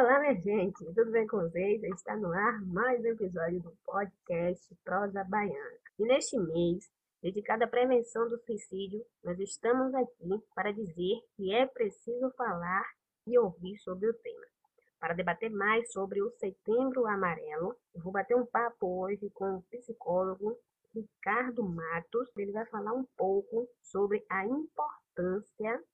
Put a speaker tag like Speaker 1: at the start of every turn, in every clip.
Speaker 1: Olá, minha gente, tudo bem com vocês? Está no ar mais um episódio do podcast Prosa Baiana. E neste mês, dedicado à prevenção do suicídio, nós estamos aqui para dizer que é preciso falar e ouvir sobre o tema. Para debater mais sobre o Setembro Amarelo, eu vou bater um papo hoje com o psicólogo Ricardo Matos. Ele vai falar um pouco sobre a importância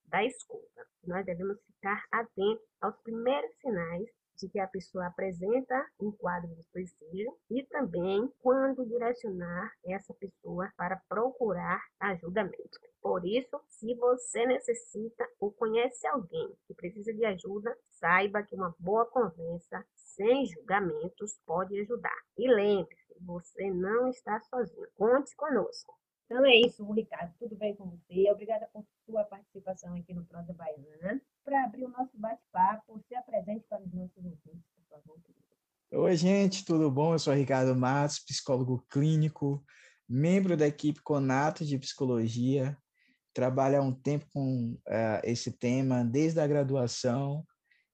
Speaker 1: da escuta. Nós devemos ficar atentos aos primeiros sinais de que a pessoa apresenta um quadro de suicídio e também quando direcionar essa pessoa para procurar ajuda médica. Por isso, se você necessita ou conhece alguém que precisa de ajuda, saiba que uma boa conversa, sem julgamentos, pode ajudar. E lembre-se, você não está sozinho. Conte conosco. Então é isso, Ricardo. Tudo bem com você? Obrigada por sua participação aqui no Prosa Baiana. Para abrir o nosso bate-papo, se apresente para os nossos ouvintes, por favor.
Speaker 2: Oi, gente, tudo bom? Eu sou Ricardo Matos, psicólogo clínico, membro da equipe Conato de Psicologia. Trabalho há um tempo com uh, esse tema, desde a graduação,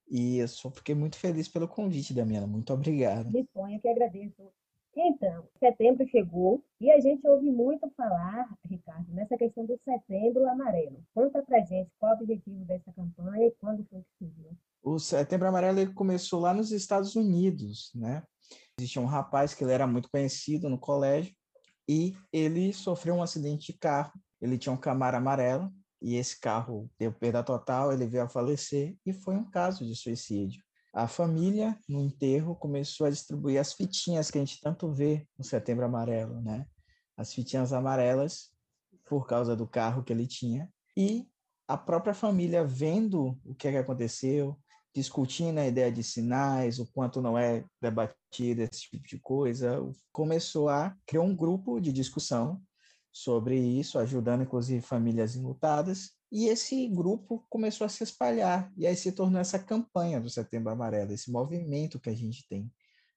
Speaker 2: e eu só fiquei muito feliz pelo convite, Damiana. Muito obrigado.
Speaker 1: Disponha, que agradeço então, setembro chegou e a gente ouve muito falar, Ricardo, nessa questão do setembro amarelo. Conta pra gente qual o objetivo dessa campanha e quando foi que surgiu.
Speaker 2: O setembro amarelo ele começou lá nos Estados Unidos, né? Existia um rapaz que ele era muito conhecido no colégio e ele sofreu um acidente de carro. Ele tinha um Camaro amarelo e esse carro deu perda total, ele veio a falecer e foi um caso de suicídio a família, no enterro, começou a distribuir as fitinhas que a gente tanto vê no Setembro Amarelo, né? As fitinhas amarelas, por causa do carro que ele tinha. E a própria família, vendo o que, é que aconteceu, discutindo a ideia de sinais, o quanto não é debatido esse tipo de coisa, começou a criar um grupo de discussão sobre isso, ajudando inclusive famílias enlutadas, e esse grupo começou a se espalhar, e aí se tornou essa campanha do Setembro Amarelo, esse movimento que a gente tem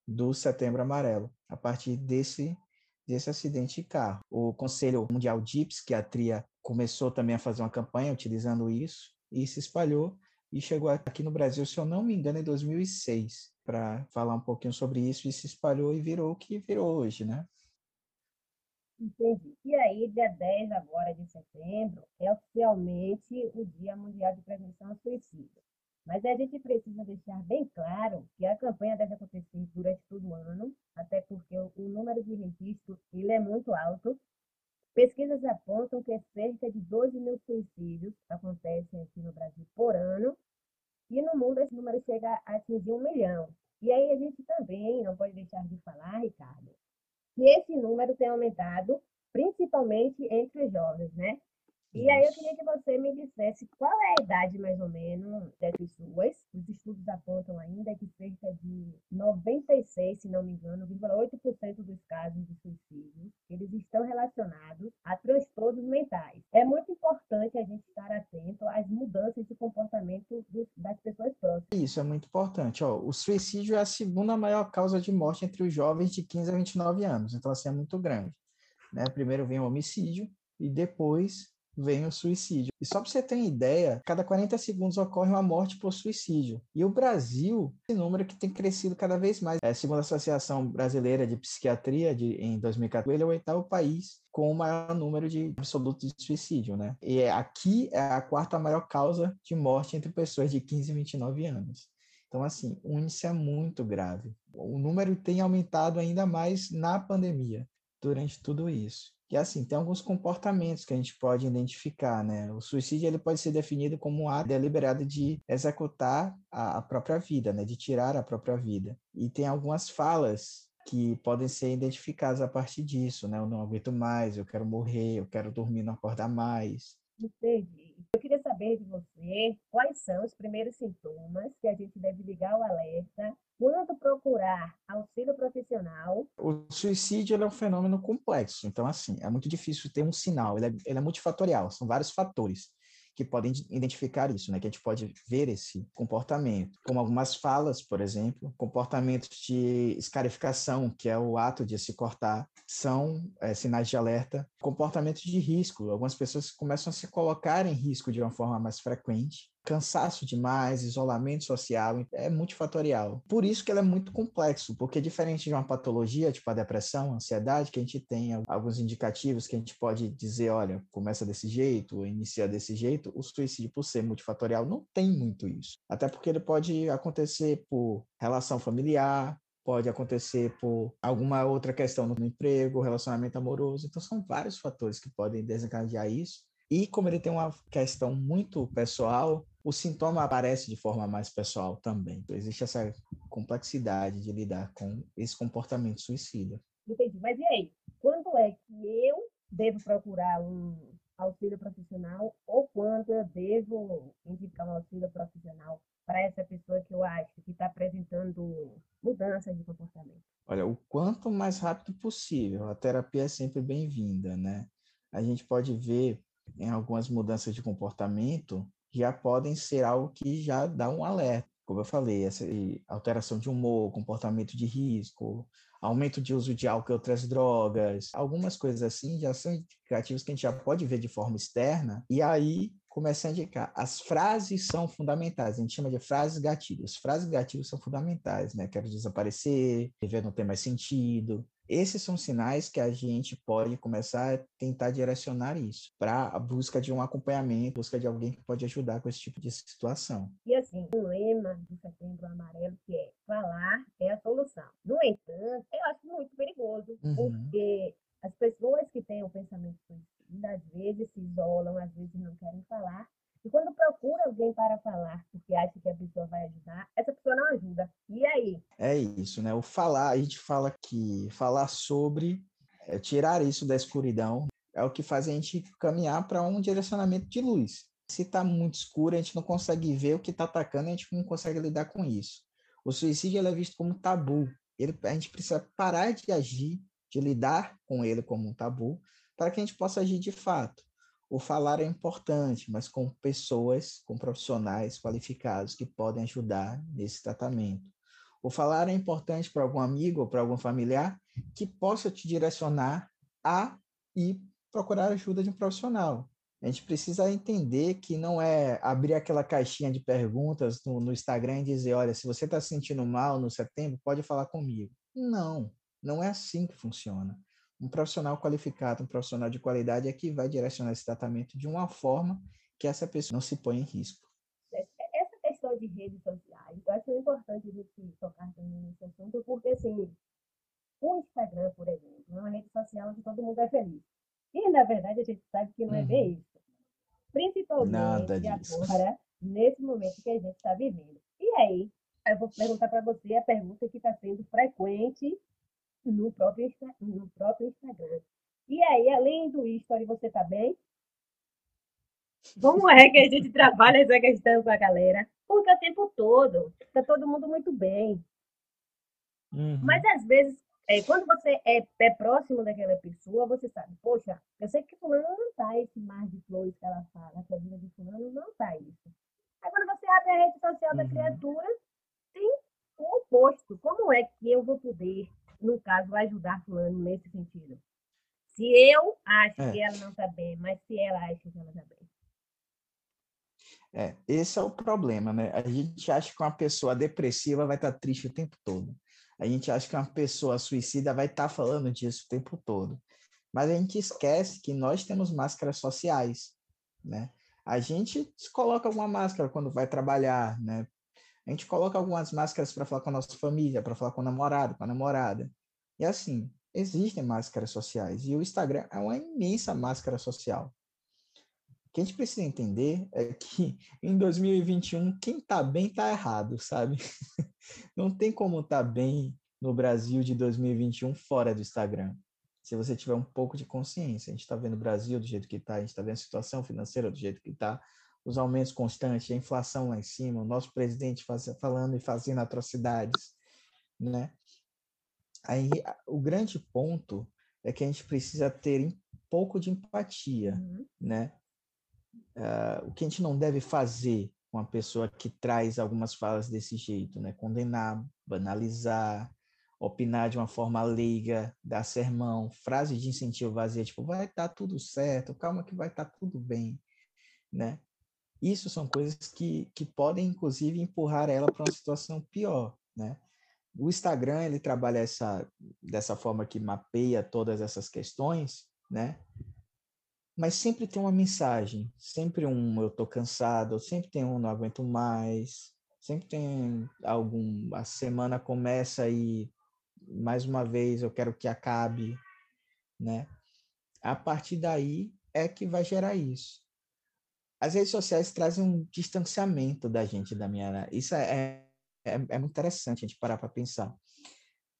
Speaker 2: do Setembro Amarelo, a partir desse, desse acidente de carro. O Conselho Mundial de Psiquiatria começou também a fazer uma campanha utilizando isso, e se espalhou, e chegou aqui no Brasil, se eu não me engano, em 2006, para falar um pouquinho sobre isso, e se espalhou e virou o que virou hoje, né?
Speaker 1: Entendi. E aí, dia 10 agora de setembro, é oficialmente o Dia Mundial de Prevenção ao Suicídio. Mas a gente precisa deixar bem claro que a campanha deve acontecer durante todo o ano, até porque o número de registros ele é muito alto. Pesquisas apontam que cerca de 12 mil suicídios acontecem aqui no Brasil por ano, e no mundo esse número chega a atingir um milhão. E aí a gente também não pode deixar de falar, Ricardo, que esse número tem aumentado, principalmente entre os jovens, né? E aí eu queria que você me dissesse qual é a idade mais ou menos dessas suas. Os estudos apontam ainda que cerca de 96, se não me engano, 8% dos casos de suicídio, eles estão relacionados a transtornos mentais. É muito importante a gente estar atento às mudanças de comportamento das pessoas próximas.
Speaker 2: Isso é muito importante. Ó, o suicídio é a segunda maior causa de morte entre os jovens de 15 a 29 anos, então assim é muito grande. Né? Primeiro vem o homicídio e depois vem o suicídio. E só para você ter uma ideia, cada 40 segundos ocorre uma morte por suicídio. E o Brasil, esse número que tem crescido cada vez mais. É, segundo a Associação Brasileira de Psiquiatria, de, em 2014, ele é o oitavo país com o maior número de absoluto de suicídio, né? E é, aqui é a quarta maior causa de morte entre pessoas de 15 e 29 anos. Então, assim, o índice é muito grave. O número tem aumentado ainda mais na pandemia, durante tudo isso. E assim, tem alguns comportamentos que a gente pode identificar, né? O suicídio ele pode ser definido como um ato deliberado de executar a, própria vida, né? De tirar a própria vida. E tem algumas falas que podem ser identificadas a partir disso, né? Eu não aguento mais, eu quero morrer, eu quero dormir, não acordar mais.
Speaker 1: Entendi. Saber de você quais são os primeiros sintomas que a gente deve ligar o alerta quando procurar auxílio profissional?
Speaker 2: O suicídio é um fenômeno complexo, então, assim, é muito difícil ter um sinal, ele é, ele é multifatorial, são vários fatores que podem identificar isso, né? Que a gente pode ver esse comportamento, como algumas falas, por exemplo, comportamentos de escarificação, que é o ato de se cortar, são é, sinais de alerta, comportamentos de risco. Algumas pessoas começam a se colocar em risco de uma forma mais frequente, cansaço demais, isolamento social, é multifatorial. Por isso que ela é muito complexo, porque diferente de uma patologia, tipo a depressão, a ansiedade, que a gente tem alguns indicativos que a gente pode dizer, olha, começa desse jeito, inicia desse jeito, o suicídio, por ser multifatorial, não tem muito isso. Até porque ele pode acontecer por relação familiar, pode acontecer por alguma outra questão no emprego, relacionamento amoroso. Então, são vários fatores que podem desencadear isso. E como ele tem uma questão muito pessoal, o sintoma aparece de forma mais pessoal também. Então, existe essa complexidade de lidar com esse comportamento suicida.
Speaker 1: Entendi. Mas e aí? Quando é que eu devo procurar um auxílio profissional ou quando eu devo indicar um auxílio profissional para essa pessoa que eu acho que está apresentando mudanças de comportamento?
Speaker 2: Olha, o quanto mais rápido possível. A terapia é sempre bem-vinda, né? A gente pode ver em algumas mudanças de comportamento já podem ser algo que já dá um alerta. Como eu falei, essa alteração de humor, comportamento de risco, aumento de uso de álcool e outras drogas, algumas coisas assim já são indicativos que a gente já pode ver de forma externa, e aí começa a indicar. As frases são fundamentais, a gente chama de frases gatilhos. Frases gatilhos são fundamentais, né? Quero desaparecer, viver não tem mais sentido, esses são sinais que a gente pode começar a tentar direcionar isso para a busca de um acompanhamento, busca de alguém que pode ajudar com esse tipo de situação.
Speaker 1: E assim, o lema do Setembro Amarelo que é falar é a solução. No entanto, eu acho muito perigoso, uhum. porque as pessoas que têm o pensamento suicida às vezes se isolam, às vezes não querem falar, e quando procura alguém para falar, porque acha que a pessoa vai ajudar, essa pessoa não ajuda. E aí?
Speaker 2: É isso, né? O falar, a gente fala que falar sobre, é, tirar isso da escuridão, é o que faz a gente caminhar para um direcionamento de luz. Se está muito escuro, a gente não consegue ver o que está atacando, a gente não consegue lidar com isso. O suicídio é visto como tabu. Ele, a gente precisa parar de agir, de lidar com ele como um tabu, para que a gente possa agir de fato o falar é importante, mas com pessoas, com profissionais qualificados que podem ajudar nesse tratamento. O falar é importante para algum amigo ou para algum familiar que possa te direcionar a e procurar ajuda de um profissional. A gente precisa entender que não é abrir aquela caixinha de perguntas no, no Instagram e dizer: olha, se você está se sentindo mal no setembro, pode falar comigo. Não, não é assim que funciona um profissional qualificado, um profissional de qualidade é que vai direcionar esse tratamento de uma forma que essa pessoa não se ponha em risco.
Speaker 1: Essa questão de redes sociais, eu acho importante a gente tocar também nesse assunto, porque assim, o Instagram, por exemplo, é uma rede social onde todo mundo é feliz. E, na verdade, a gente sabe que não é bem uhum. isso. Principalmente agora, nesse momento que a gente está vivendo. E aí, eu vou perguntar para você a pergunta que está sendo frequente no próprio, no próprio Instagram. E aí, além do history, você tá bem? Como é que a gente trabalha essa questão com a galera? Porque o tempo todo tá todo mundo muito bem. Uhum. Mas às vezes, é, quando você é, é, próximo daquela pessoa, você sabe, poxa, eu sei que fulano não tá esse mar de flores que ela fala, que a vida de fulano não tá isso. Aí quando você abre a rede social uhum. da criatura, tem o oposto. Como é que eu vou poder no caso, ajudar fulano nesse sentido. Se eu acho é. que ela não está bem, mas se ela acha que ela está.
Speaker 2: É, esse é o problema, né? A gente acha que uma pessoa depressiva vai estar tá triste o tempo todo. A gente acha que uma pessoa suicida vai estar tá falando disso o tempo todo. Mas a gente esquece que nós temos máscaras sociais, né? A gente coloca uma máscara quando vai trabalhar, né? A gente coloca algumas máscaras para falar com a nossa família, para falar com o namorado, com a namorada. E assim, existem máscaras sociais. E o Instagram é uma imensa máscara social. O que a gente precisa entender é que em 2021, quem está bem está errado, sabe? Não tem como estar tá bem no Brasil de 2021 fora do Instagram. Se você tiver um pouco de consciência, a gente está vendo o Brasil do jeito que está, a gente está vendo a situação financeira do jeito que está, os aumentos constantes, a inflação lá em cima, o nosso presidente faz, falando e fazendo atrocidades, né? Aí o grande ponto é que a gente precisa ter um pouco de empatia, uhum. né? Uh, o que a gente não deve fazer com uma pessoa que traz algumas falas desse jeito, né? Condenar, banalizar, opinar de uma forma leiga, dar sermão, frase de incentivo vazia, tipo, vai estar tá tudo certo, calma que vai estar tá tudo bem, né? Isso são coisas que, que podem, inclusive, empurrar ela para uma situação pior, né? O Instagram, ele trabalha essa, dessa forma que mapeia todas essas questões, né? Mas sempre tem uma mensagem, sempre um eu tô cansado, sempre tem um não aguento mais, sempre tem algum a semana começa e mais uma vez eu quero que acabe, né? A partir daí é que vai gerar isso. As redes sociais trazem um distanciamento da gente da minha, isso é, é, é muito interessante a gente parar para pensar.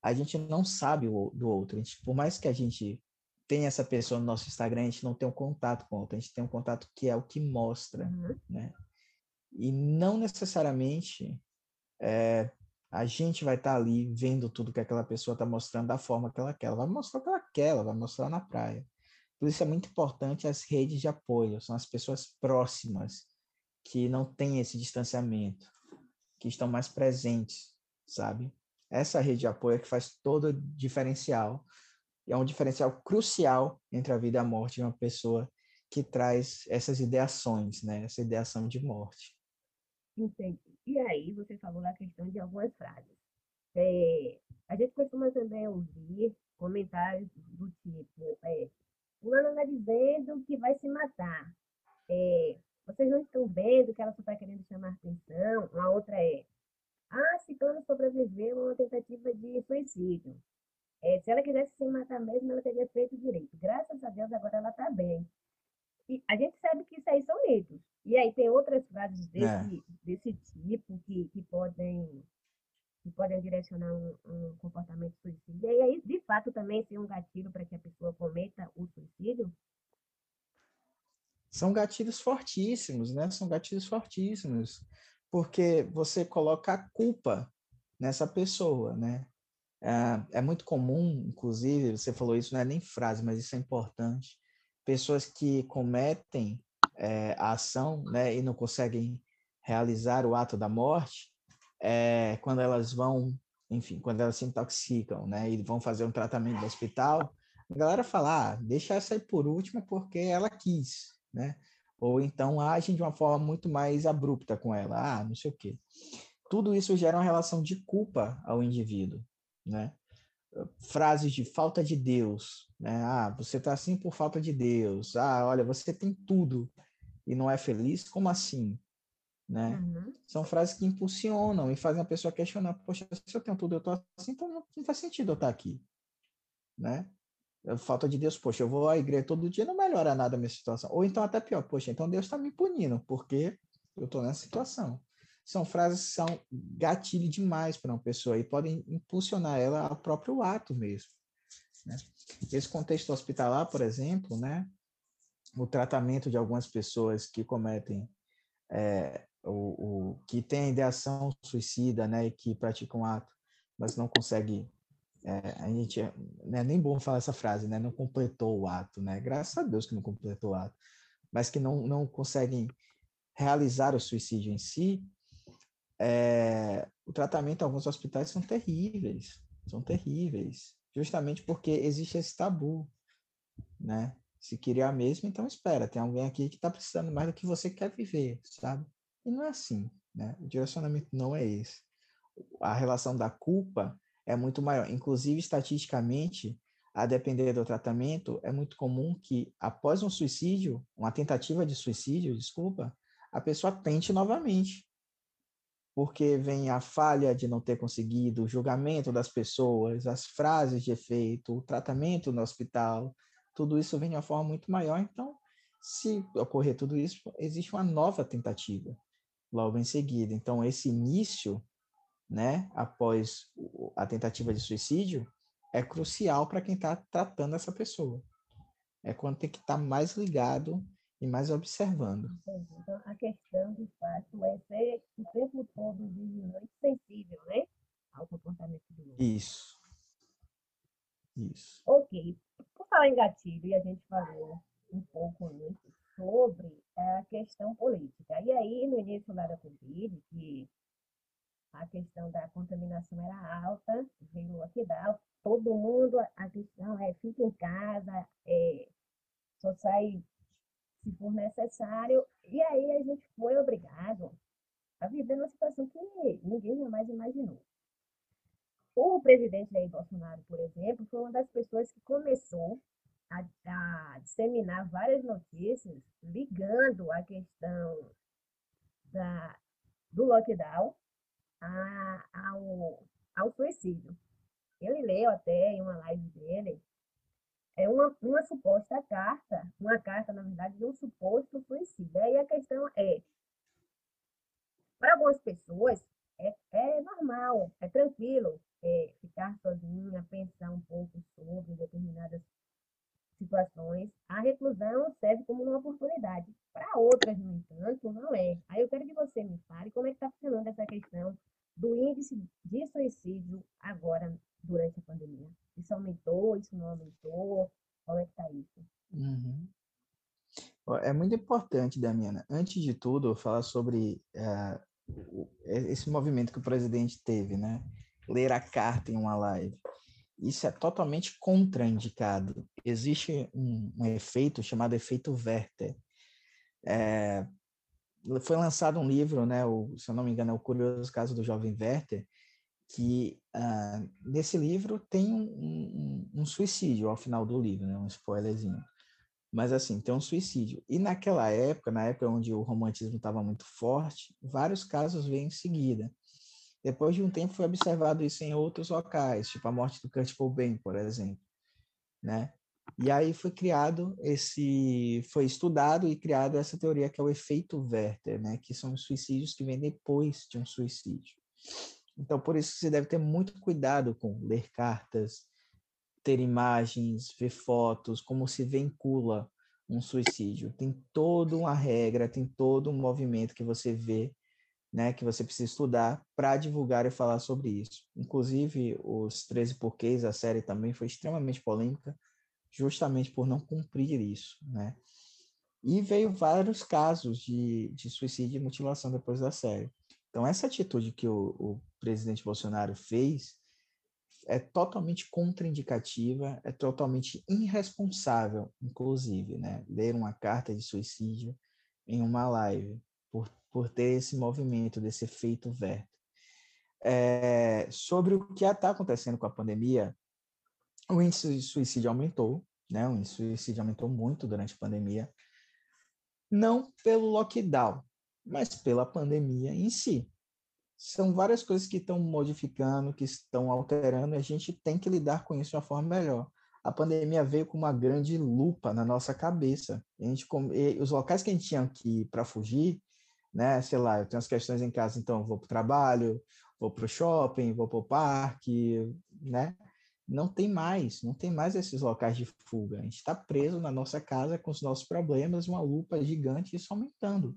Speaker 2: A gente não sabe o, do outro, gente, por mais que a gente tenha essa pessoa no nosso Instagram, a gente não tem um contato com o outro, a gente tem um contato que é o que mostra, uhum. né? E não necessariamente é, a gente vai estar tá ali vendo tudo que aquela pessoa está mostrando da forma que ela quer. Ela vai mostrar o que ela quer, ela vai mostrar na praia. Por isso é muito importante as redes de apoio, são as pessoas próximas que não têm esse distanciamento, que estão mais presentes, sabe? Essa rede de apoio é que faz todo o diferencial. E é um diferencial crucial entre a vida e a morte de uma pessoa que traz essas ideações, né? Essa ideação de morte.
Speaker 1: Entendi. E aí você falou da questão de algumas frases. É, a gente costuma também ouvir comentários do tipo, é, fulano está dizendo que vai se matar. É, vocês não estão vendo que ela só está querendo chamar atenção. Uma outra é, ah, Ciclano sobreviveu a uma tentativa de suicídio. É, se ela quisesse se matar mesmo, ela teria feito direito. Graças a Deus, agora ela está bem. E a gente sabe que isso aí são mitos. E aí tem outras frases desse, é. desse tipo que, que podem que podem direcionar um, um comportamento suicida. E aí, de fato, também ser um gatilho para que a pessoa cometa o suicídio?
Speaker 2: São gatilhos fortíssimos, né? São gatilhos fortíssimos, porque você coloca a culpa nessa pessoa, né? É, é muito comum, inclusive, você falou isso, não é nem frase, mas isso é importante. Pessoas que cometem é, a ação, né, e não conseguem realizar o ato da morte, é, quando elas vão, enfim, quando elas se intoxicam, né, e vão fazer um tratamento no hospital, a galera fala, ah, deixa essa aí por último porque ela quis, né? Ou então agem de uma forma muito mais abrupta com ela, ah, não sei o quê. Tudo isso gera uma relação de culpa ao indivíduo, né? Frases de falta de Deus, né? Ah, você tá assim por falta de Deus. Ah, olha, você tem tudo e não é feliz, como assim? né? Uhum. São frases que impulsionam e fazem a pessoa questionar, poxa, se eu tenho tudo, eu tô assim, então não, não faz sentido eu estar aqui, né? Falta de Deus, poxa, eu vou à igreja todo dia, não melhora nada a minha situação. Ou então até pior, poxa, então Deus está me punindo, porque eu estou nessa situação. São frases que são gatilho demais para uma pessoa e podem impulsionar ela ao próprio ato mesmo. Né? Esse contexto hospitalar, por exemplo, né? o tratamento de algumas pessoas que cometem é, o, o, que tem ideação suicida, né, e que pratica um ato, mas não consegue, é, a gente, não é nem bom falar essa frase, né, não completou o ato, né, graças a Deus que não completou o ato, mas que não, não conseguem realizar o suicídio em si, é, o tratamento em alguns hospitais são terríveis, são terríveis, justamente porque existe esse tabu, né, se queria mesmo, então espera, tem alguém aqui que está precisando mais do que você quer viver, sabe? E não é assim, né? O direcionamento não é esse. A relação da culpa é muito maior. Inclusive, estatisticamente, a depender do tratamento, é muito comum que após um suicídio, uma tentativa de suicídio, desculpa, a pessoa tente novamente. Porque vem a falha de não ter conseguido, o julgamento das pessoas, as frases de efeito, o tratamento no hospital, tudo isso vem de uma forma muito maior. Então, se ocorrer tudo isso, existe uma nova tentativa logo em seguida. Então, esse início, né, após a tentativa de suicídio, é crucial para quem está tratando essa pessoa. É quando tem que estar tá mais ligado e mais observando.
Speaker 1: Então, a questão, de fato, é ser o tempo todo vigilante sensível, né? Ao comportamento do outro.
Speaker 2: Isso. Isso.
Speaker 1: Ok. Por falar em gatilho, e a gente falou um pouco antes sobre a questão política. E aí, no início lá da Covid, que a questão da contaminação era alta, veio aqui da todo mundo, a questão é fica em casa, é, só sai se for necessário. E aí a gente foi obrigado a viver numa situação que ninguém jamais imaginou. O presidente Jair Bolsonaro, por exemplo, foi uma das pessoas que começou a, a disseminar várias notícias ligando a questão da, do lockdown a, ao, ao suicídio. Ele leu até em uma live dele é uma, uma suposta carta, uma carta, na verdade, de um suposto suicídio. Aí a questão é, para algumas pessoas, é, é normal, é tranquilo é, ficar sozinha, pensar um pouco sobre determinadas situações. A reclusão serve como uma oportunidade. Para outras, no entanto, não é. Aí eu quero que você me fale como é que está funcionando essa questão do índice de suicídio agora, durante a pandemia. Isso aumentou, isso não aumentou? Como é que está isso?
Speaker 2: Uhum. É muito importante, Damiana, antes de tudo, falar sobre uh, esse movimento que o presidente teve, né? Ler a carta em uma live. Isso é totalmente contraindicado. Existe um, um efeito chamado efeito Werther. É, foi lançado um livro, né? O, se eu não me engano, é o Curioso Caso do Jovem Werther, que uh, nesse livro tem um, um, um, suicídio ao final do livro, né? Um spoilerzinho. Mas assim, tem um suicídio. E naquela época, na época onde o romantismo estava muito forte, vários casos vêm em seguida. Depois de um tempo foi observado isso em outros locais, tipo a morte do Kurt Cobain, por exemplo, né? E aí foi criado esse, foi estudado e criado essa teoria que é o efeito Werther, né? Que são os suicídios que vêm depois de um suicídio. Então, por isso você deve ter muito cuidado com ler cartas, ter imagens, ver fotos, como se vincula um suicídio. Tem toda uma regra, tem todo um movimento que você vê, né, que você precisa estudar para divulgar e falar sobre isso. Inclusive, os 13 porquês, a série também foi extremamente polêmica, justamente por não cumprir isso, né? E veio vários casos de, de suicídio e mutilação depois da série. Então, essa atitude que o, o presidente Bolsonaro fez é totalmente contraindicativa, é totalmente irresponsável, inclusive, né? Ler uma carta de suicídio em uma live, por, por ter esse movimento, desse efeito verde. É, sobre o que está acontecendo com a pandemia, o índice de suicídio aumentou, né? O índice de suicídio aumentou muito durante a pandemia, não pelo lockdown, mas pela pandemia em si. São várias coisas que estão modificando, que estão alterando, e a gente tem que lidar com isso de uma forma melhor. A pandemia veio com uma grande lupa na nossa cabeça. A gente, os locais que a gente tinha que ir para fugir, né? Sei lá, eu tenho as questões em casa, então vou para o trabalho, vou para o shopping, vou para o parque, né? Não tem mais, não tem mais esses locais de fuga. A gente está preso na nossa casa com os nossos problemas, uma lupa gigante e isso aumentando.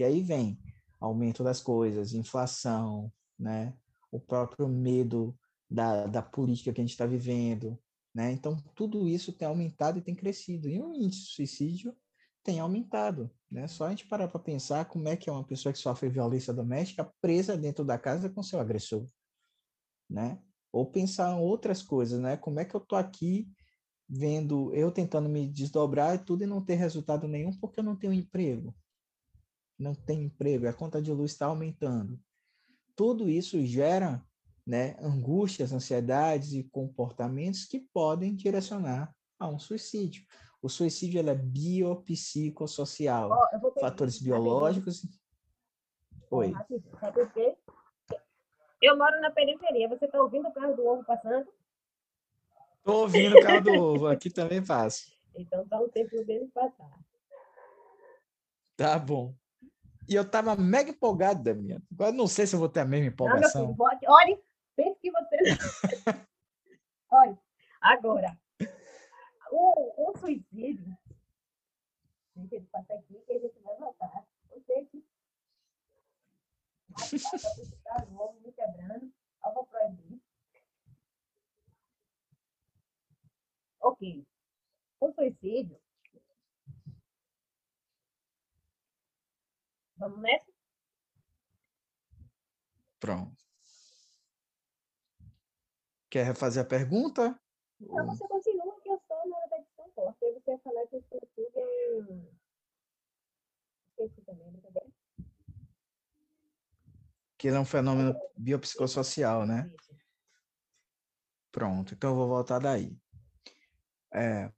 Speaker 2: E aí vem aumento das coisas, inflação, né? o próprio medo da, da política que a gente está vivendo. Né? Então, tudo isso tem aumentado e tem crescido. E o índice de suicídio tem aumentado. Né? Só a gente parar para pensar como é que é uma pessoa que sofre violência doméstica presa dentro da casa com seu agressor. Né? Ou pensar em outras coisas, né? Como é que eu estou aqui vendo eu tentando me desdobrar e tudo e não ter resultado nenhum porque eu não tenho emprego, não tem emprego, a conta de luz está aumentando. Tudo isso gera né, angústias, ansiedades e comportamentos que podem direcionar a um suicídio. O suicídio é biopsicossocial, oh, fatores biológicos.
Speaker 1: Oi. Sabe por quê? Eu moro na periferia. Você está ouvindo o carro do ovo passando?
Speaker 2: Estou ouvindo o carro do ovo. Aqui também passa.
Speaker 1: Então tá o tempo dele passar.
Speaker 2: Tá bom. E eu estava mega empolgado, Damiana. Agora não sei se eu vou ter a mesma empolgação.
Speaker 1: Não, pode. Olhe, pense que você. Olha, agora, o, o suicídio. Deixa ele passar aqui que a gente vai. Você que. Tá novo, me quebrando. Eu vou proibir. Ok. O suicídio Vamos nessa?
Speaker 2: Pronto. Quer refazer a pergunta?
Speaker 1: Não, você continua que eu estou na hora da edição corta. Aí você falar que eu estou tudo. Esqueci também, brincadeira.
Speaker 2: Que ele é um fenômeno é. biopsicossocial, né? Pronto, então eu vou voltar daí. É,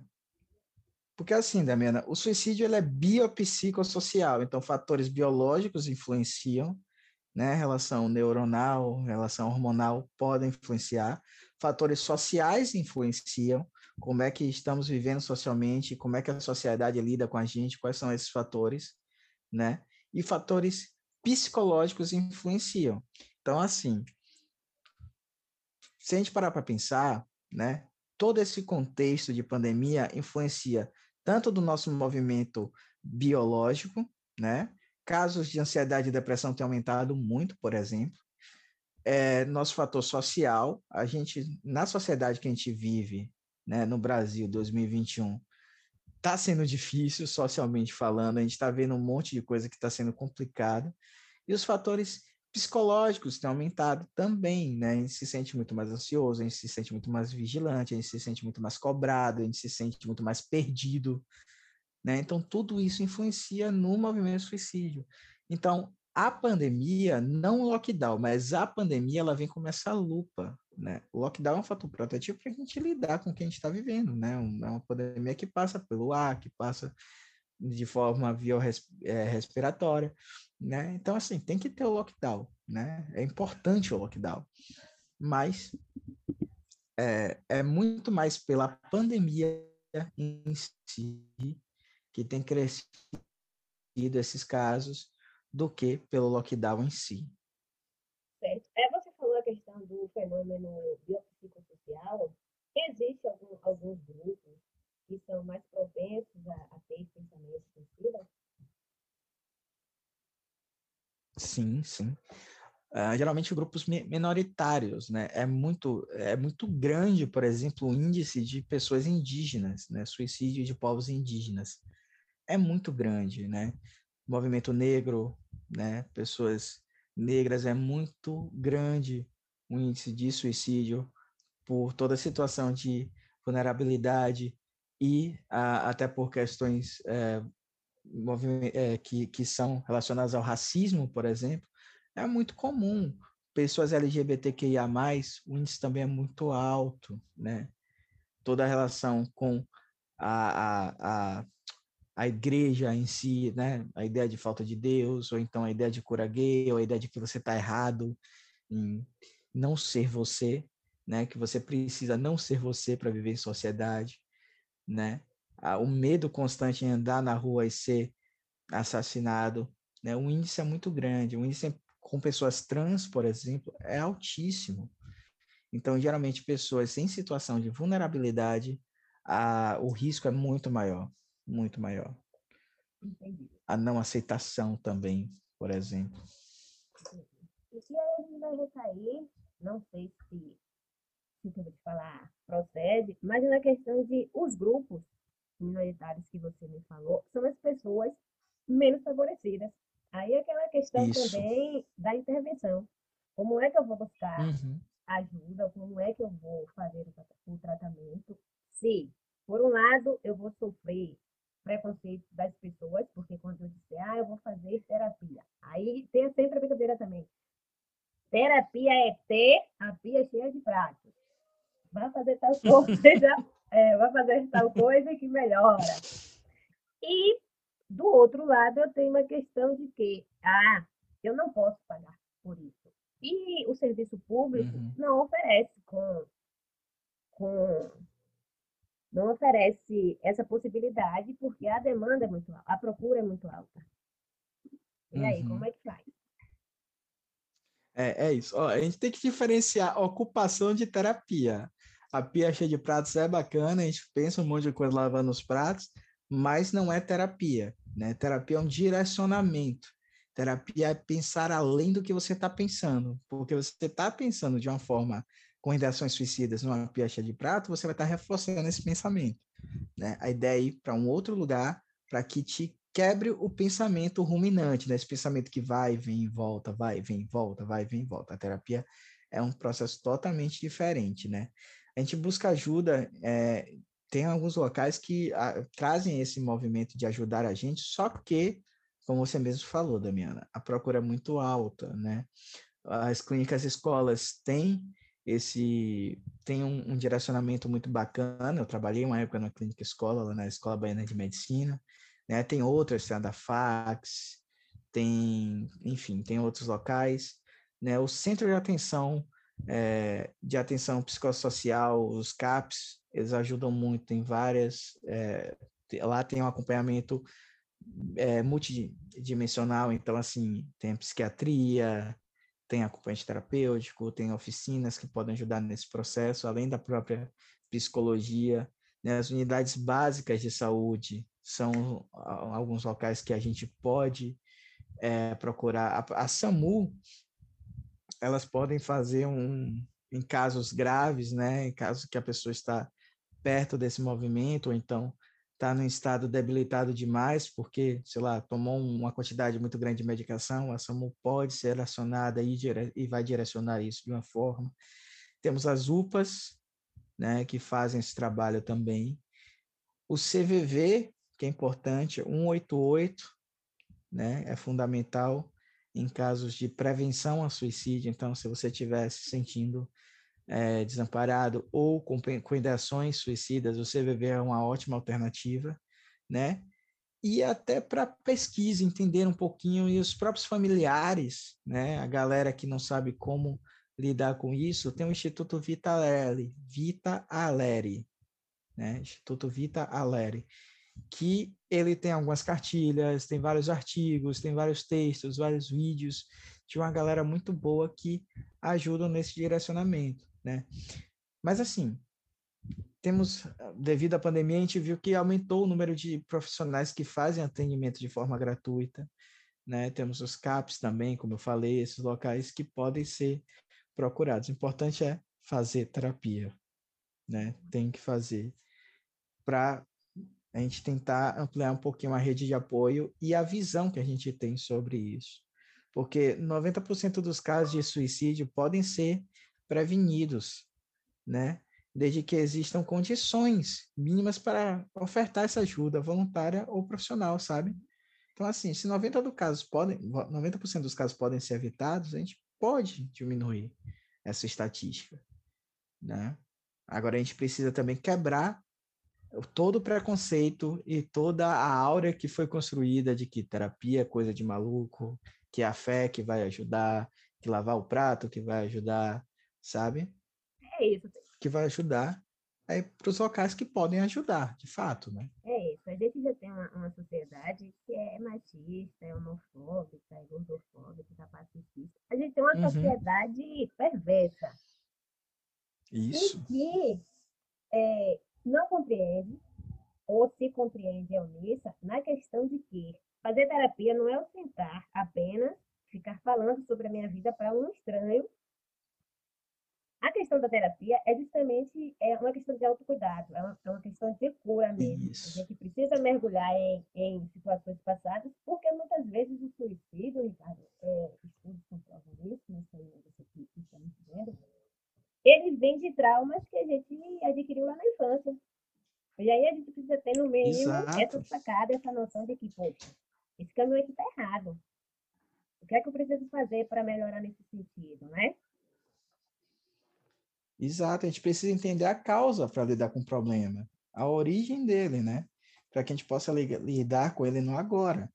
Speaker 2: porque assim, Damiana, o suicídio ele é biopsicossocial, então fatores biológicos influenciam, né? Relação neuronal, relação hormonal podem influenciar, fatores sociais influenciam, como é que estamos vivendo socialmente, como é que a sociedade lida com a gente, quais são esses fatores, né? E fatores psicológicos influenciam. Então, assim, se a gente parar para pensar, né, todo esse contexto de pandemia influencia tanto do nosso movimento biológico, né? Casos de ansiedade e depressão têm aumentado muito, por exemplo. É, nosso fator social, a gente, na sociedade que a gente vive, né, no Brasil 2021, está sendo difícil socialmente falando, a gente está vendo um monte de coisa que está sendo complicado, e os fatores psicológicos têm aumentado também, né? A gente se sente muito mais ansioso, a gente se sente muito mais vigilante, a gente se sente muito mais cobrado, a gente se sente muito mais perdido, né? Então, tudo isso influencia no movimento suicídio. Então, a pandemia, não o lockdown, mas a pandemia, ela vem com essa lupa, né? O lockdown é um fator protetivo para a gente lidar com o que a gente está vivendo, né? É uma pandemia que passa pelo ar, que passa de forma biorrespiratória, né? Então, assim, tem que ter o lockdown, né? É importante o lockdown, mas é, é muito mais pela pandemia em si que tem crescido esses casos do que pelo lockdown em si.
Speaker 1: Certo. É, você falou a questão do fenômeno biopsicossocial. Existem algum, alguns grupos que são mais propensos a, a ter pensamentos suicidas?
Speaker 2: Sim, sim. Uh, geralmente grupos minoritários, né? É muito, é muito grande, por exemplo, o índice de pessoas indígenas, né? Suicídio de povos indígenas é muito grande, né? Movimento negro, né? Pessoas negras é muito grande o índice de suicídio por toda a situação de vulnerabilidade e a, até por questões é, é, que, que são relacionadas ao racismo, por exemplo, é muito comum. Pessoas LGBTQIA+, o índice também é muito alto, né? Toda a relação com a, a, a, a igreja em si, né? A ideia de falta de Deus, ou então a ideia de cura gay, ou a ideia de que você está errado em não ser você, né? Que você precisa não ser você para viver em sociedade né? O medo constante em andar na rua e ser assassinado, né? O índice é muito grande. O índice com pessoas trans, por exemplo, é altíssimo. Então, geralmente, pessoas em situação de vulnerabilidade, a, o risco é muito maior, muito maior. Entendi. A não aceitação também, por exemplo.
Speaker 1: E se a gente vai recair, não sei se que eu vou te falar procede, mas na questão de os grupos minoritários que você me falou, são as pessoas menos favorecidas. Aí é aquela questão Isso. também da intervenção. Como é que eu vou buscar uhum. ajuda? Como é que eu vou fazer o tratamento? Se, por um lado, eu vou sofrer preconceito das pessoas, porque quando eu disser, ah, eu vou fazer terapia. Aí tem sempre a brincadeira também. Terapia é ter a pia cheia de pratos vai fazer tal coisa, é, vai fazer tal coisa que melhora. E do outro lado, eu tenho uma questão de que, ah, eu não posso pagar por isso. E o serviço público uhum. não oferece com, com não oferece essa possibilidade porque a demanda é muito alta, a procura é muito alta. E uhum. aí, como é que faz?
Speaker 2: É, é isso. Ó, a gente tem que diferenciar ocupação de terapia. A pia cheia de pratos é bacana, a gente pensa um monte de coisa lavando os pratos, mas não é terapia, né? Terapia é um direcionamento. Terapia é pensar além do que você está pensando, porque você está pensando de uma forma com ideações suicidas numa pia cheia de prato, você vai estar tá reforçando esse pensamento, né? A ideia é ir para um outro lugar para que te quebre o pensamento ruminante, né? Esse pensamento que vai, vem, volta, vai, vem, volta, vai, vem, volta. A terapia é um processo totalmente diferente, né? A gente busca ajuda. É, tem alguns locais que a, ah, trazem esse movimento de ajudar a gente, só que, como você mesmo falou, Damiana, a procura é muito alta, né? as clínicas escolas têm esse tem um, um, direcionamento muito bacana. Eu trabalhei uma época na clínica escola, lá na Escola Baiana de Medicina, né? Tem outras, tem a da Fax, tem, enfim, tem outros locais, né? O Centro de Atenção é, de Atenção Psicossocial, os CAPs, eles ajudam muito, tem várias, é, lá tem um acompanhamento é, multidimensional, então, assim, tem psiquiatria, tem acompanhamento terapêutico, tem oficinas que podem ajudar nesse processo, além da própria psicologia. Né? As unidades básicas de saúde são alguns locais que a gente pode é, procurar. A, a, SAMU, elas podem fazer um, em casos graves, né? em casos que a pessoa está perto desse movimento, ou então está num estado debilitado demais, porque, sei lá, tomou uma quantidade muito grande de medicação, a SAMU pode ser acionada e, e vai direcionar isso de uma forma. Temos as UPAs, né, que fazem esse trabalho também. O CVV, que é importante, 188, né, é fundamental em casos de prevenção a suicídio. Então, se você estiver se sentindo é, desamparado ou com, com ideações suicidas, o CVV é uma ótima alternativa, né? E até para pesquisa, entender um pouquinho, e os próprios familiares, né? A galera que não sabe como lidar com isso, tem o Instituto Vita Aleri, Vita Aleri, né? Instituto Vita Aleri, que ele tem algumas cartilhas, tem vários artigos, tem vários textos, vários vídeos de uma galera muito boa que ajudam nesse direcionamento né? Mas assim, temos, devido à pandemia, a gente viu que aumentou o número de profissionais que fazem atendimento de forma gratuita, né? Temos os CAPs também, como eu falei, esses locais que podem ser procurados. O importante é fazer terapia, né? Tem que fazer para a gente tentar ampliar um pouquinho a rede de apoio e a visão que a gente tem sobre isso. Porque 90% dos casos de suicídio podem ser prevenidos, né? Desde que existam condições mínimas para ofertar essa ajuda voluntária ou profissional, sabe? Então, assim, se 90% do casos podem, 90% dos casos podem ser evitados, a gente pode diminuir essa estatística, né? Agora a gente precisa também quebrar todo o preconceito e toda a aura que foi construída de que terapia é coisa de maluco, que é a fé que vai ajudar, que lavar o prato que vai ajudar, sabe?
Speaker 1: É isso.
Speaker 2: Que vai ajudar é para os locais que podem ajudar, de fato, né?
Speaker 1: É isso. A gente já tem uma, uma sociedade que é machista, é homofóbica, é gordofóbica, capacitista. A gente tem uma uhum. sociedade perversa.
Speaker 2: Isso.
Speaker 1: que é, não compreende, ou se compreende é omissa, na questão de que fazer terapia não é o sentar apenas, ficar falando sobre a minha vida para um estranho a questão da terapia é justamente é uma questão de autocuidado, é uma, é uma questão de cura mesmo. Isso. A gente precisa mergulhar em, em situações passadas, porque muitas vezes o suicídio, Ricardo, é, estudos comprovam isso, não sei você que está me vendo, ele vem de traumas que a gente adquiriu lá na infância. E aí a gente precisa ter no mínimo Exato. essa sacada, essa noção de que, poxa, esse caminho aqui está errado. O que é que eu preciso fazer para melhorar nesse sentido, né?
Speaker 2: Exato, a gente precisa entender a causa para lidar com o problema, a origem dele, né? Para que a gente possa lidar com ele no agora.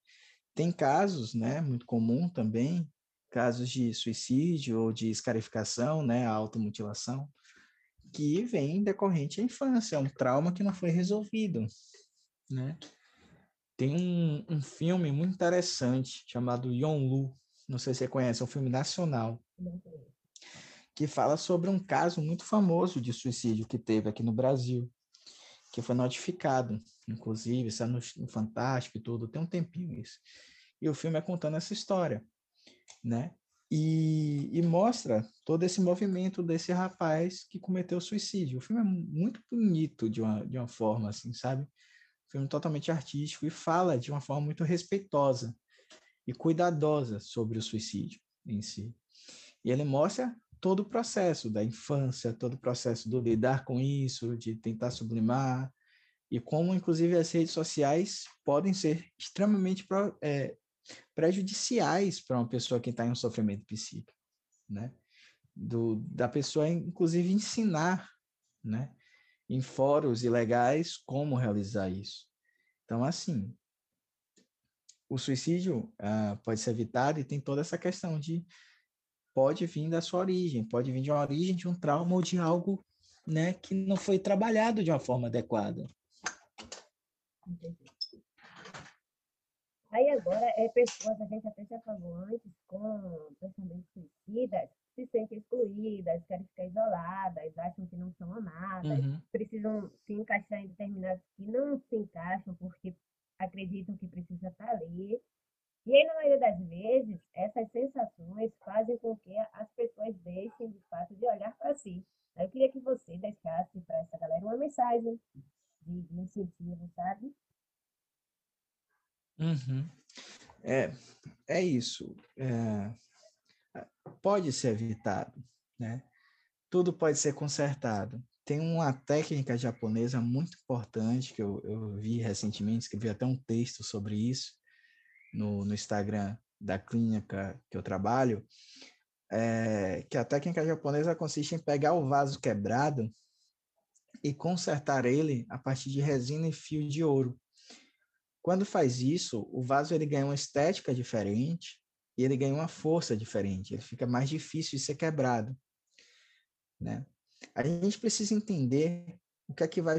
Speaker 2: Tem casos, né, muito comum também, casos de suicídio ou de escarificação, né, a automutilação, que vem decorrente da infância, é um trauma que não foi resolvido, né? Tem um, um filme muito interessante chamado Yonlu, não sei se você conhece, é um filme nacional. Que fala sobre um caso muito famoso de suicídio que teve aqui no Brasil, que foi notificado, inclusive, está no Fantástico e tudo, tem um tempinho isso. E o filme é contando essa história, né? E, e, mostra todo esse movimento desse rapaz que cometeu suicídio. O filme é muito bonito de uma, de uma forma, assim, sabe? Um filme totalmente artístico e fala de uma forma muito respeitosa e cuidadosa sobre o suicídio em si. E ele mostra todo o processo da infância, todo o processo do lidar com isso, de tentar sublimar, e como, inclusive, as redes sociais podem ser extremamente é, prejudiciais para uma pessoa que está em um sofrimento psíquico. né? Do, da pessoa, inclusive, ensinar, né? Em fóruns ilegais como realizar isso. Então, assim, o suicídio uh, pode ser evitado e tem toda essa questão de pode vir da sua origem, pode vir de uma origem de um trauma ou de algo né, que não foi trabalhado de uma forma adequada.
Speaker 1: Aí agora, é, pessoas, a gente até já falou antes, com pensamentos suicidas, se sentem excluídas, querem ficar isoladas, acham que não são amadas, uhum. precisam se encaixar em determinados que não se encaixam porque acreditam que precisa estar ali. E aí, na maioria das vezes, essas sensações fazem com que as pessoas deixem, de fato, de olhar para si. Eu queria que você deixasse para essa galera uma mensagem de, de incentivo, sabe?
Speaker 2: Uhum. É, é isso. É, pode ser evitado, né? Tudo pode ser consertado. Tem uma técnica japonesa muito importante que eu, eu vi recentemente, escrevi até um texto sobre isso no, no Instagram da clínica que eu trabalho, é, que a técnica japonesa consiste em pegar o vaso quebrado e consertar ele a partir de resina e fio de ouro. Quando faz isso, o vaso ele ganha uma estética diferente e ele ganha uma força diferente. Ele fica mais difícil de ser quebrado, né? A gente precisa entender o que é que vai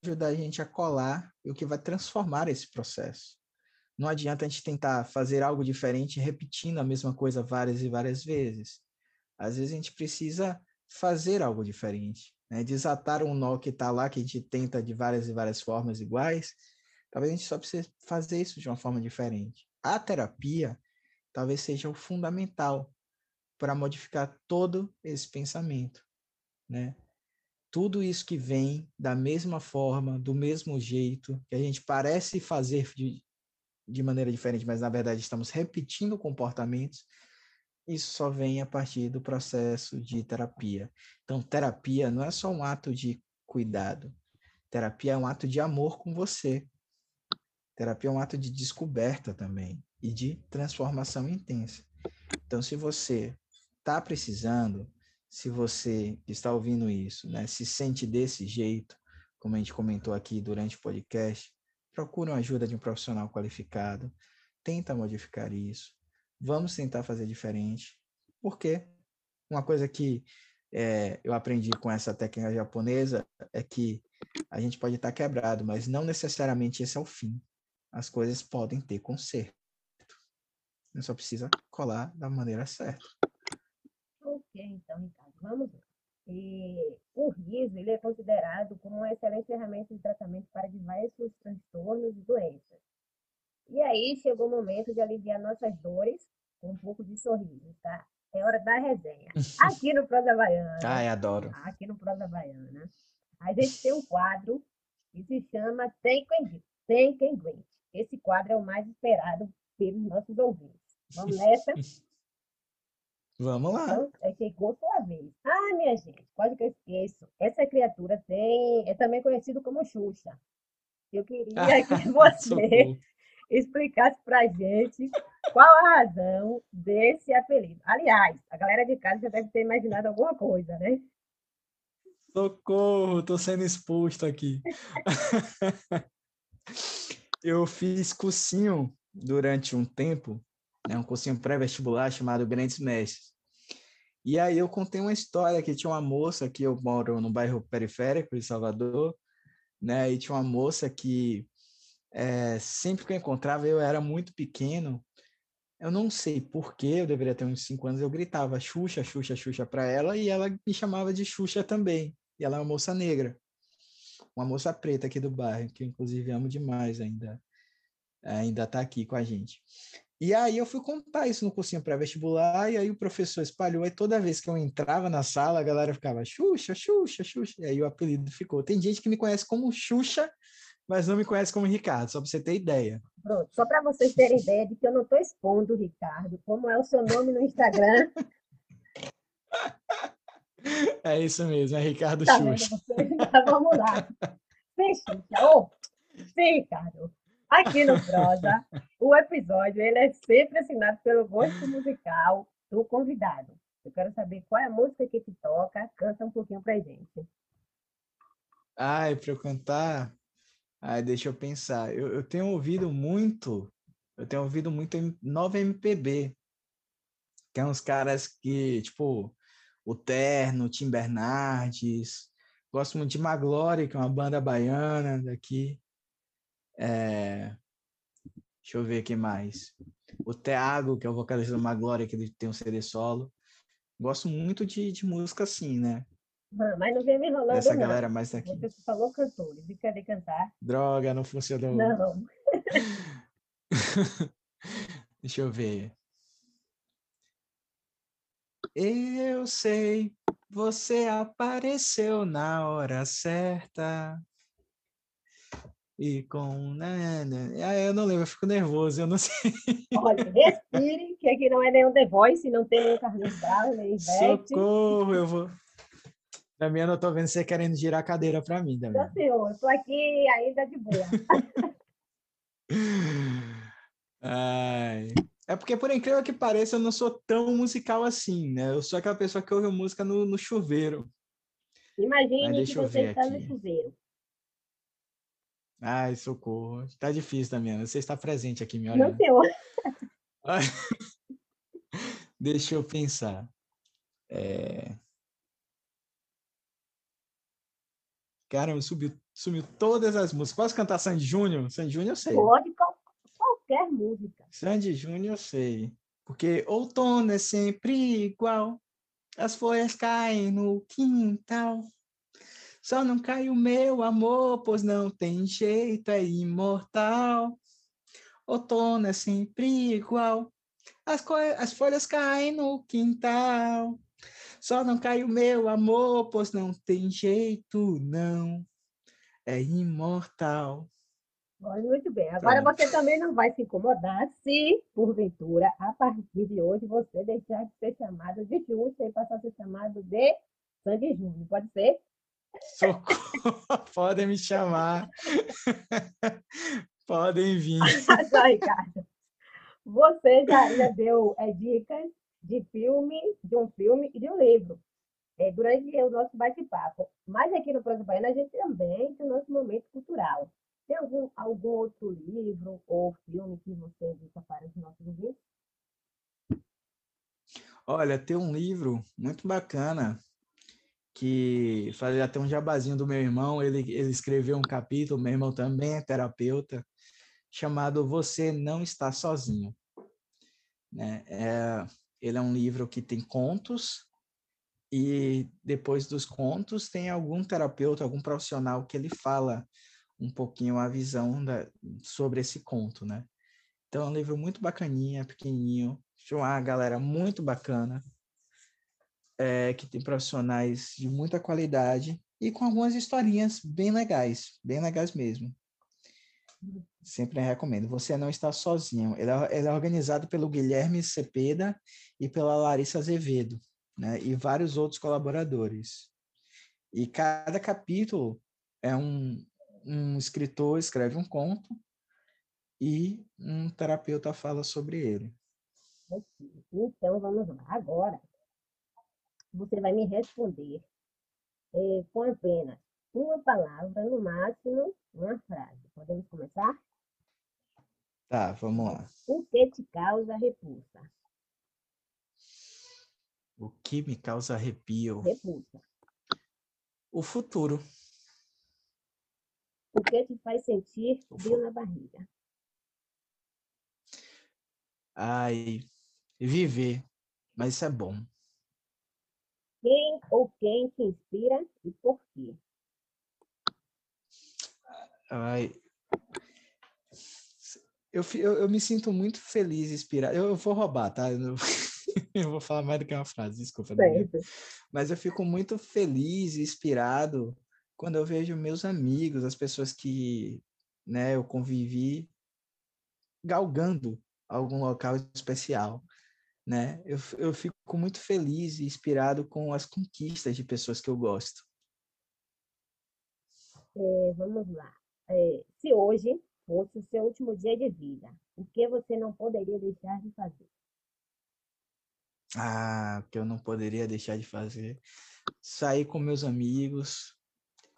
Speaker 2: ajudar a gente a colar e o que vai transformar esse processo. Não adianta a gente tentar fazer algo diferente repetindo a mesma coisa várias e várias vezes. Às vezes a gente precisa fazer algo diferente, né? desatar um nó que está lá, que a gente tenta de várias e várias formas iguais. Talvez a gente só precise fazer isso de uma forma diferente. A terapia talvez seja o fundamental para modificar todo esse pensamento, né? Tudo isso que vem da mesma forma, do mesmo jeito, que a gente parece fazer de, de maneira diferente, mas na verdade estamos repetindo comportamentos, isso só vem a partir do processo de terapia. Então, terapia não é só um ato de cuidado. Terapia é um ato de amor com você. Terapia é um ato de descoberta também e de transformação intensa. Então, se você está precisando, se você está ouvindo isso, né, se sente desse jeito, como a gente comentou aqui durante o podcast, procura uma ajuda de um profissional qualificado, tenta modificar isso, vamos tentar fazer diferente, porque uma coisa que é, eu aprendi com essa técnica japonesa é que a gente pode estar quebrado, mas não necessariamente esse é o fim. As coisas podem ter conserto. Você só precisa colar da maneira certa.
Speaker 1: Ok, então, Ricardo, vamos lá. E o riso ele é considerado como uma excelente ferramenta de tratamento para diversos transtornos e doenças. E aí chegou o momento de aliviar nossas dores com um pouco de sorriso, tá? É hora da resenha. Aqui no Prosa Baiana.
Speaker 2: Ai, adoro.
Speaker 1: Aqui no Prosa Baiana. A gente tem um quadro que se chama Tem Quem, tem quem Aguente. Esse quadro é o mais esperado pelos nossos ouvintes. Vamos nessa?
Speaker 2: Vamos lá. Então,
Speaker 1: é chegou sua vez. Ah, minha gente, quase que eu esqueço. Essa criatura tem, é também conhecido como Xuxa. Eu queria que você explicasse pra gente qual a razão desse apelido. Aliás, a galera de casa já deve ter imaginado alguma coisa, né?
Speaker 2: Socorro, tô sendo exposto aqui. eu fiz cursinho durante um tempo né, um cursinho pré-vestibular chamado Grandes Mestres. E aí eu contei uma história que tinha uma moça que eu moro no bairro periférico de Salvador, né? E tinha uma moça que é, sempre que eu encontrava, eu era muito pequeno, eu não sei por que, eu deveria ter uns cinco anos, eu gritava Xuxa, Xuxa, Xuxa para ela e ela me chamava de Xuxa também. E ela é uma moça negra, uma moça preta aqui do bairro, que eu inclusive amo demais ainda, ainda está aqui com a gente. E aí eu fui contar isso no cursinho pré-vestibular, e aí o professor espalhou, e toda vez que eu entrava na sala, a galera ficava Xuxa, Xuxa, Xuxa, e aí o apelido ficou. Tem gente que me conhece como Xuxa, mas não me conhece como Ricardo, só para você ter ideia.
Speaker 1: Pronto, só para vocês terem ideia de que eu não estou expondo o Ricardo, como é o seu nome no Instagram.
Speaker 2: É isso mesmo, é Ricardo tá Xuxa.
Speaker 1: Então, vamos lá. Sim, Xuxa. Oh, sim, Ricardo. Aqui no Prosa, o episódio ele é sempre assinado pelo gosto musical do convidado. Eu quero saber qual é a música que te toca. Canta um pouquinho pra gente.
Speaker 2: Ai, para eu cantar? Ai, deixa eu pensar. Eu, eu tenho ouvido muito, eu tenho ouvido muito nova MPB, que é uns caras que, tipo, o Terno, Tim Bernardes, gosto muito de Maglore, que é uma banda baiana daqui. É... Deixa eu ver aqui mais. O Thiago, que é o vocalista do Maglore, que ele tem um CD solo. Gosto muito de, de música assim, né?
Speaker 1: mas não vem me enrolando,
Speaker 2: Essa galera mais daqui.
Speaker 1: Você falou cantores, e cadê cantar?
Speaker 2: Droga, não funcionou.
Speaker 1: Não.
Speaker 2: Deixa eu ver. Eu sei, você apareceu na hora certa. E com. Né, né, ah, eu não lembro, eu fico nervoso, eu não sei.
Speaker 1: Olha, respire, que aqui não é nenhum The Voice, não tem nenhum Carlos Brau, nem Ivete.
Speaker 2: Socorro, eu vou. Minha, eu não tô vendo você querendo girar a cadeira para mim, também.
Speaker 1: Não, senhor, eu tô aqui ainda de boa.
Speaker 2: Ai. É porque, por incrível que pareça, eu não sou tão musical assim, né? Eu sou aquela pessoa que ouve música no, no chuveiro.
Speaker 1: Imagine que você está aqui. no chuveiro.
Speaker 2: Ai, socorro. Tá difícil, Damiana. Você está presente aqui, me olhando.
Speaker 1: Não, senhor.
Speaker 2: Deixa eu pensar. É... Caramba, subiu, sumiu todas as músicas. Posso cantar Sandy Júnior? Sandy Júnior eu sei.
Speaker 1: Pode, qualquer música.
Speaker 2: Sandy Júnior eu sei. Porque outono é sempre igual. As folhas caem no quintal. Só não cai o meu amor, pois não tem jeito, é imortal. Outono é sempre igual. As, as folhas caem no quintal. Só não cai o meu amor, pois não tem jeito, não. É imortal.
Speaker 1: Muito bem. Agora Pronto. você também não vai se incomodar se, porventura, a partir de hoje, você deixar de ser chamado de Xuxa e passar a ser chamado de Sandy Júnior. Pode ser?
Speaker 2: Socorro! Podem me chamar. Podem vir.
Speaker 1: Só, Ricardo. Você já, já deu é, dicas de filme, de um filme e de um livro é, durante o nosso bate-papo. Mas aqui no Prosa Baiana a gente também tem o nosso momento cultural. Tem algum, algum outro livro ou filme que você indica para os nossos ouvintes?
Speaker 2: Olha, tem um livro muito bacana que fazia até um jabazinho do meu irmão, ele, ele escreveu um capítulo, meu irmão também é terapeuta, chamado Você Não Está Sozinho. Né? É, ele é um livro que tem contos e depois dos contos tem algum terapeuta, algum profissional que ele fala um pouquinho a visão da, sobre esse conto, né? Então é um livro muito bacaninha, pequenininho, de uma galera muito bacana, é, que tem profissionais de muita qualidade e com algumas historinhas bem legais, bem legais mesmo. Sempre recomendo. Você não está sozinho. Ele é, ele é organizado pelo Guilherme Cepeda e pela Larissa Azevedo, né? E vários outros colaboradores. E cada capítulo é um, um escritor escreve um conto e um terapeuta fala sobre ele.
Speaker 1: Então vamos lá. Agora você vai me responder é, com apenas uma palavra, no máximo uma frase. Podemos começar?
Speaker 2: Tá, vamos lá.
Speaker 1: O que te causa repulsa?
Speaker 2: O que me causa arrepio?
Speaker 1: Repulsa.
Speaker 2: O futuro.
Speaker 1: O que te faz sentir frio na barriga?
Speaker 2: Ai, viver. Mas isso é bom.
Speaker 1: Quem ou quem te inspira e por quê?
Speaker 2: Ai, eu, eu, eu me sinto muito feliz, inspirado. Eu, eu vou roubar, tá? Eu, eu, vou falar mais do que uma frase, desculpa. Mas eu fico muito feliz e inspirado quando eu vejo meus amigos, as pessoas que né, eu convivi, galgando algum local especial. Né? Eu, eu fico muito feliz e inspirado com as conquistas de pessoas que eu gosto.
Speaker 1: É, vamos lá. É, se hoje fosse o seu último dia de vida, o que você não poderia deixar de fazer?
Speaker 2: Ah, que eu não poderia deixar de fazer. Sair com meus amigos,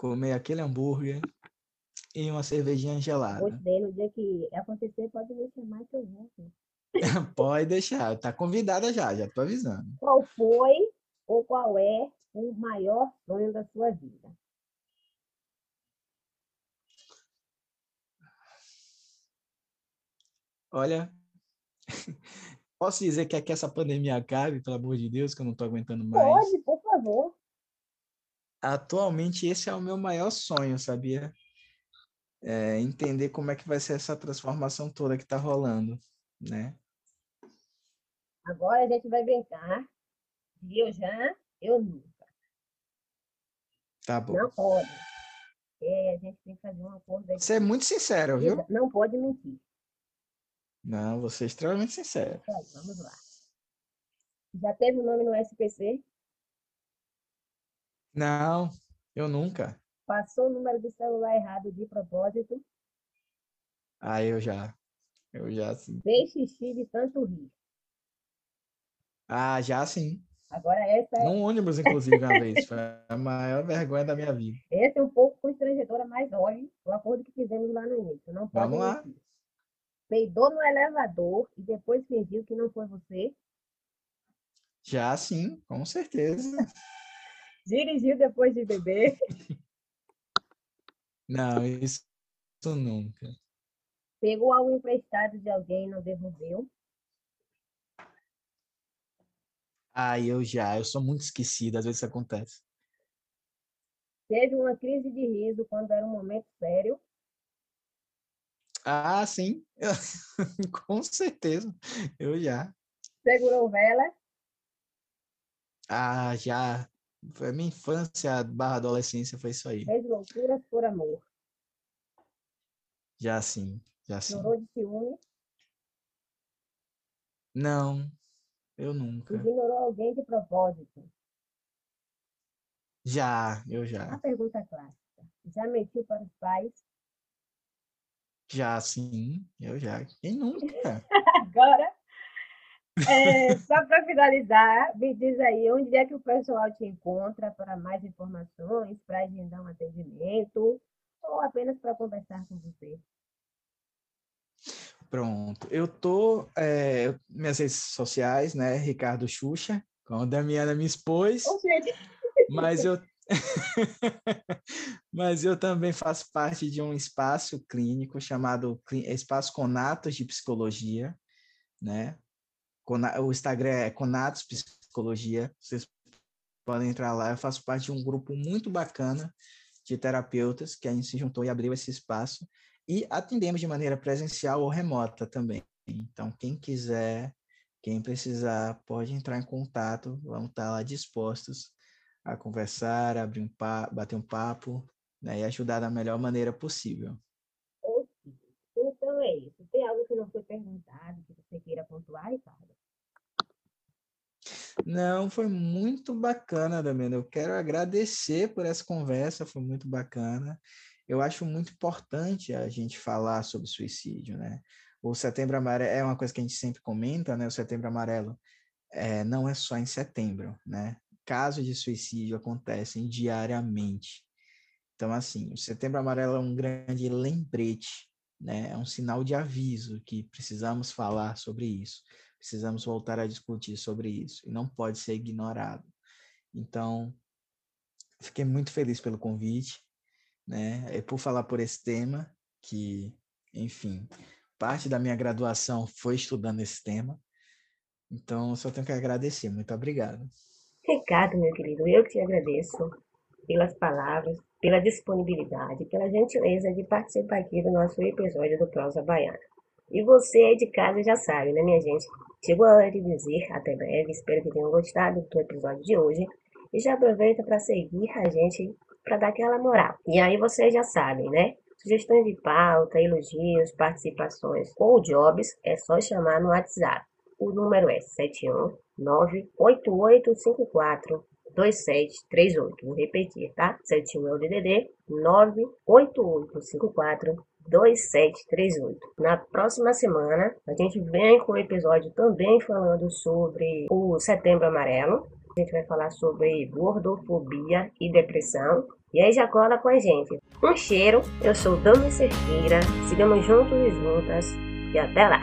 Speaker 2: comer aquele hambúrguer e uma cervejinha gelada.
Speaker 1: Gostei, no dia que acontecer, pode me chamar que eu vou.
Speaker 2: Pode deixar, tá convidada já, já tô avisando.
Speaker 1: Qual foi ou qual é o maior sonho da sua vida?
Speaker 2: Olha, posso dizer que é que essa pandemia acabe, pelo amor de Deus, que eu não tô aguentando mais.
Speaker 1: Pode, por favor.
Speaker 2: Atualmente, esse é o meu maior sonho, sabia? É entender como é que vai ser essa transformação toda que tá rolando, né?
Speaker 1: Agora a gente vai brincar. Eu já, eu nunca.
Speaker 2: Tá bom.
Speaker 1: Não pode. É, a gente tem que fazer um acordo.
Speaker 2: Você é muito sincero, viu?
Speaker 1: Não pode mentir.
Speaker 2: Não, você é extremamente sincero.
Speaker 1: Vai, vamos lá. Já teve o nome no SPC?
Speaker 2: Não, eu nunca.
Speaker 1: Passou o número de celular errado de propósito?
Speaker 2: Ah, eu já. Eu já sim.
Speaker 1: Fez xixi de tanto rir?
Speaker 2: Ah, já sim.
Speaker 1: Agora essa é,
Speaker 2: Num ônibus, inclusive, uma vez. Foi a maior vergonha da minha vida.
Speaker 1: essa é um pouco constrangedora, mas olhe o acordo que fizemos lá no início. Não pode
Speaker 2: Vamos lá.
Speaker 1: mentir. Peidou no elevador e depois fingiu que não foi você.
Speaker 2: Já sim, com certeza.
Speaker 1: Dirigiu depois de beber.
Speaker 2: Não, isso, isso nunca.
Speaker 1: Pegou algo emprestado de alguém e não devolveu.
Speaker 2: Ah, eu já. Eu sou muito esquecido, às vezes isso acontece.
Speaker 1: Teve uma crise de riso quando era um momento sério.
Speaker 2: Ah, sim. Com certeza. Eu já.
Speaker 1: Segurou vela.
Speaker 2: Ah, já. Foi a minha infância barra adolescência, foi isso aí.
Speaker 1: Fez loucuras por amor.
Speaker 2: Já sim, já sim.
Speaker 1: Chorou de ciúme.
Speaker 2: Não, eu nunca.
Speaker 1: Ignorou alguém de propósito.
Speaker 2: Já, eu
Speaker 1: A
Speaker 2: já.
Speaker 1: pergunta clássica. Já mentiu para os pais?
Speaker 2: Já sim, eu já. Quem nunca?
Speaker 1: Agora, é, só para finalizar, me diz aí onde é que o pessoal te encontra para mais informações, para agendar um atendimento ou apenas para conversar com você.
Speaker 2: Pronto. Eu tô. é, minhas redes sociais, né? Ricardo Xuxa, como a Damiana me expôs. Mas eu mas eu também faço parte de um espaço clínico chamado Clí- Espaço Conatos de Psicologia, né? O Instagram é Conatos Psicologia. Vocês podem entrar lá. Eu faço parte de um grupo muito bacana de terapeutas que a gente se juntou e abriu esse espaço e atendemos de maneira presencial ou remota também. Então, quem quiser, quem precisar, pode entrar em contato. Vamos estar lá dispostos a conversar, abrir um pa bater um papo né, e ajudar da melhor maneira possível.
Speaker 1: Então é isso. Tem algo que não foi perguntado, que você queira pontuar, Ricardo?
Speaker 2: Não, foi muito bacana, Damiana. Eu quero agradecer por essa conversa, foi muito bacana. Eu acho muito importante a gente falar sobre suicídio, né? O Setembro Amarelo é uma coisa que a gente sempre comenta, né? O Setembro Amarelo é, não é só em setembro, né? Casos de suicídio acontecem diariamente. Então, assim, o Setembro Amarelo é um grande lembrete, né? É um sinal de aviso que precisamos falar sobre isso, precisamos voltar a discutir sobre isso e não pode ser ignorado. Então, fiquei muito feliz pelo convite, né? E por falar por esse tema que, enfim, parte da minha graduação foi estudando esse tema. Então, só tenho que agradecer. Muito obrigado.
Speaker 1: Ricardo, meu querido, eu te agradeço pelas palavras, pela disponibilidade, pela gentileza de participar aqui do nosso episódio do Prosa Baiana. E você aí de casa já sabe, né, minha gente? Chegou a hora de dizer até breve, espero que tenham gostado do episódio de hoje. E já aproveita para seguir a gente para dar aquela moral. E aí vocês já sabem, né? Sugestões de pauta, elogios, participações ou jobs, é só chamar no WhatsApp. O número é 7198854 2738. Vou repetir, tá? 71 é o DDD 98854 2738. Na próxima semana, a gente vem com um episódio também falando sobre o Setembro Amarelo. A gente vai falar sobre gordofobia e depressão. E aí já cola com a gente. Um cheiro, eu sou Dami Cerqueira, sigamos juntos e juntas e até lá!